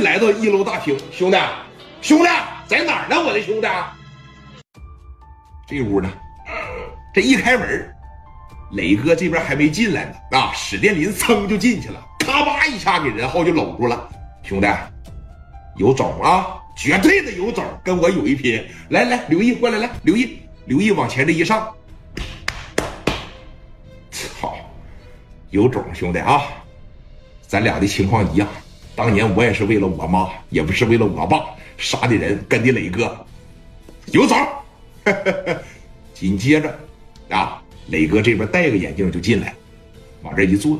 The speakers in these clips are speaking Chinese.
来到一楼大厅，兄弟，兄弟在哪儿呢？我的兄弟，这屋呢？这一开门，磊哥这边还没进来呢，啊，史殿林噌就进去了，咔吧一下给任浩就搂住了。兄弟，有种啊，绝对的有种，跟我有一拼。来来，刘毅过来，来，刘毅，刘毅往前这一上，操，有种，兄弟啊，咱俩的情况一样。当年我也是为了我妈，也不是为了我爸，杀的人跟的磊哥，有种。紧接着啊，磊哥这边戴个眼镜就进来，往这一坐。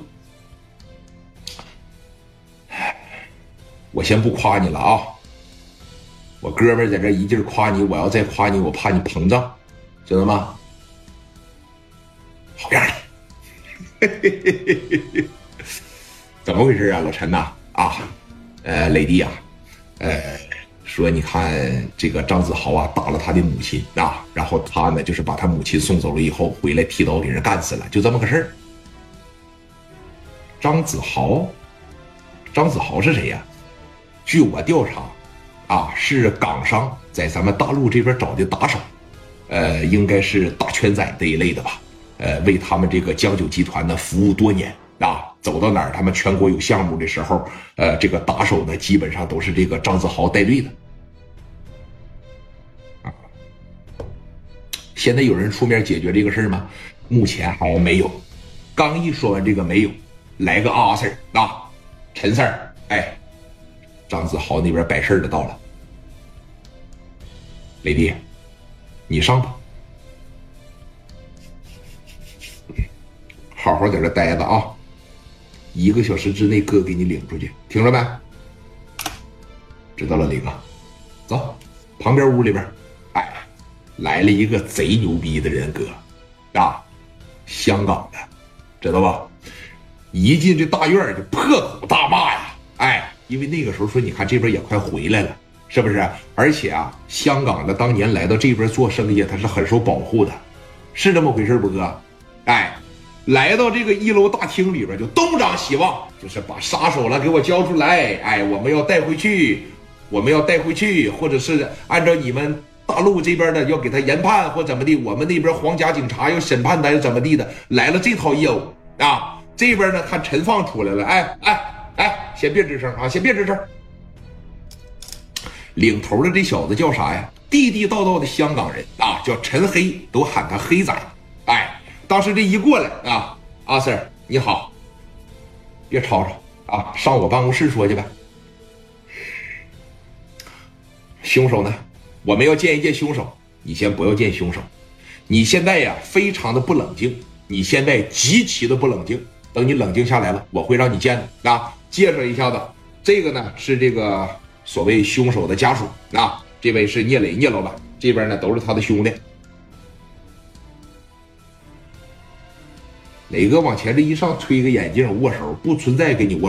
我先不夸你了啊，我哥们在这一劲夸你，我要再夸你，我怕你膨胀，知道吗？好样的！怎么回事啊，老陈呐？啊呃，磊弟啊，呃，说你看这个张子豪啊打了他的母亲啊，然后他呢就是把他母亲送走了以后回来提刀给人干死了，就这么个事儿。张子豪，张子豪是谁呀？据我调查，啊，是港商在咱们大陆这边找的打手，呃，应该是大圈仔这一类的吧，呃，为他们这个江九集团呢服务多年。走到哪儿，他们全国有项目的时候，呃，这个打手呢，基本上都是这个张子豪带队的。啊，现在有人出面解决这个事儿吗？目前还没有。刚一说完这个没有，来个阿 Sir 啊，陈 Sir，哎，张子豪那边摆事儿的到了，雷弟，你上吧，好好在这待着啊。一个小时之内，哥给你领出去，听着没？知道了，李哥，走，旁边屋里边，哎，来了一个贼牛逼的人，哥，啊，香港的，知道吧？一进这大院就破口大骂呀，哎，因为那个时候说，你看这边也快回来了，是不是？而且啊，香港的当年来到这边做生意，他是很受保护的，是这么回事不，哥？哎。来到这个一楼大厅里边，就东张西望，就是把杀手了给我交出来。哎，我们要带回去，我们要带回去，或者是按照你们大陆这边的要给他研判或怎么地，我们那边皇家警察要审判他又怎么地的，来了这套业务啊。这边呢，看陈放出来了，哎哎哎，先别吱声啊，先别吱声。领头的这小子叫啥呀？地地道道的香港人啊，叫陈黑，都喊他黑仔。当时这一过来啊，阿 Sir 你好，别吵吵啊，上我办公室说去呗。凶手呢？我们要见一见凶手。你先不要见凶手，你现在呀非常的不冷静，你现在极其的不冷静。等你冷静下来了，我会让你见的啊。介绍一下子，这个呢是这个所谓凶手的家属啊，这位是聂磊聂老板，这边呢都是他的兄弟。磊哥往前这一上，推个眼镜，握手，不存在给你握手。